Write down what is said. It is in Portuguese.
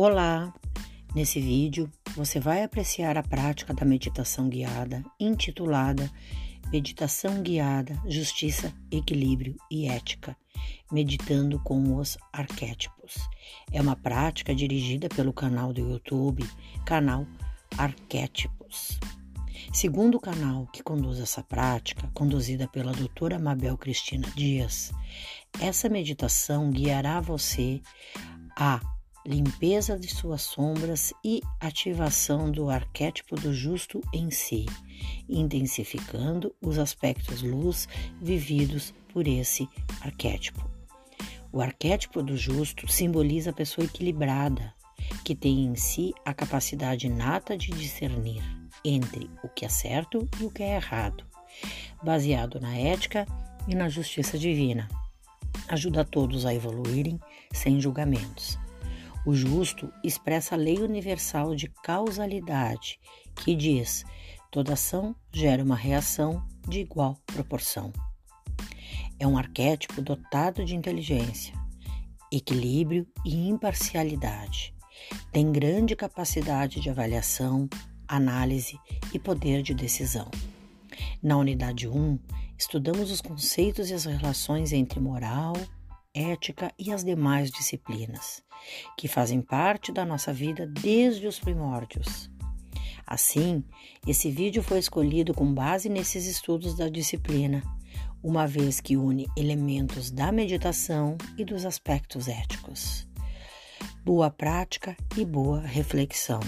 Olá! Nesse vídeo você vai apreciar a prática da meditação guiada intitulada Meditação Guiada, Justiça, Equilíbrio e Ética, meditando com os arquétipos. É uma prática dirigida pelo canal do YouTube, canal Arquétipos. Segundo o canal que conduz essa prática, conduzida pela doutora Mabel Cristina Dias, essa meditação guiará você a limpeza de suas sombras e ativação do arquétipo do justo em si, intensificando os aspectos luz vividos por esse arquétipo. O arquétipo do justo simboliza a pessoa equilibrada, que tem em si a capacidade inata de discernir entre o que é certo e o que é errado, baseado na ética e na justiça divina. Ajuda todos a evoluírem sem julgamentos. O justo expressa a lei universal de causalidade, que diz: toda ação gera uma reação de igual proporção. É um arquétipo dotado de inteligência, equilíbrio e imparcialidade. Tem grande capacidade de avaliação, análise e poder de decisão. Na unidade 1, estudamos os conceitos e as relações entre moral, ética e as demais disciplinas, que fazem parte da nossa vida desde os primórdios. Assim, esse vídeo foi escolhido com base nesses estudos da disciplina, uma vez que une elementos da meditação e dos aspectos éticos. Boa prática e boa reflexão.